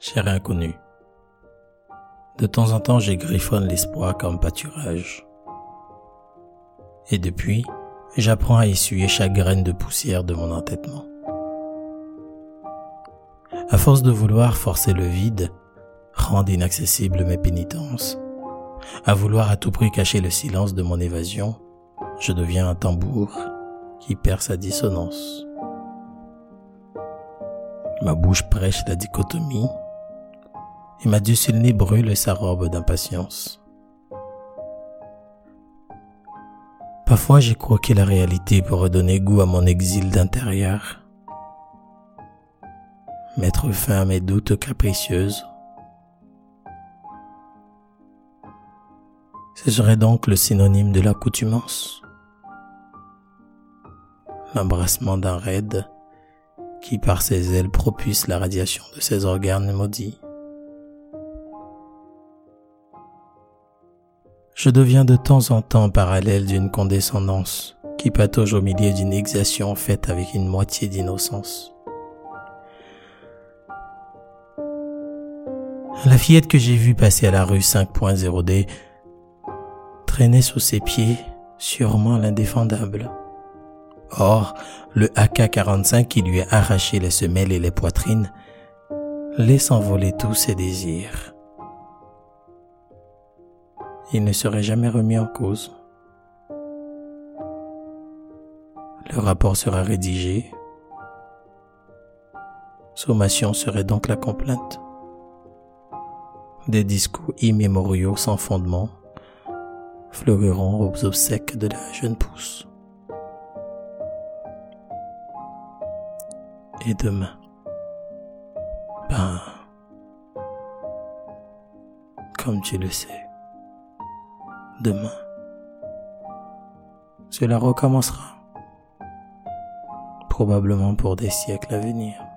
Cher inconnu, de temps en temps, je griffonne l'espoir comme pâturage. Et depuis, j'apprends à essuyer chaque graine de poussière de mon entêtement. À force de vouloir forcer le vide, rendre inaccessibles mes pénitences, à vouloir à tout prix cacher le silence de mon évasion, je deviens un tambour qui perd sa dissonance. Ma bouche prêche la dichotomie et ma dulcinée brûle sa robe d'impatience. Parfois j'ai croqué la réalité pour redonner goût à mon exil d'intérieur. Mettre fin à mes doutes capricieuses. Ce serait donc le synonyme de l'accoutumance. L'embrassement d'un raid qui par ses ailes propulse la radiation de ses organes maudits. Je deviens de temps en temps parallèle d'une condescendance qui patauge au milieu d'une exation faite avec une moitié d'innocence. La fillette que j'ai vue passer à la rue 5.0D traînait sous ses pieds sûrement l'indéfendable. Or, le AK-45 qui lui a arraché les semelles et les poitrines laisse envoler tous ses désirs il ne serait jamais remis en cause. Le rapport sera rédigé. Sommation serait donc la complainte. Des discours immémoriaux sans fondement fleuriront aux obsèques de la jeune pousse. Et demain, ben, comme tu le sais, demain. Cela recommencera, probablement pour des siècles à venir.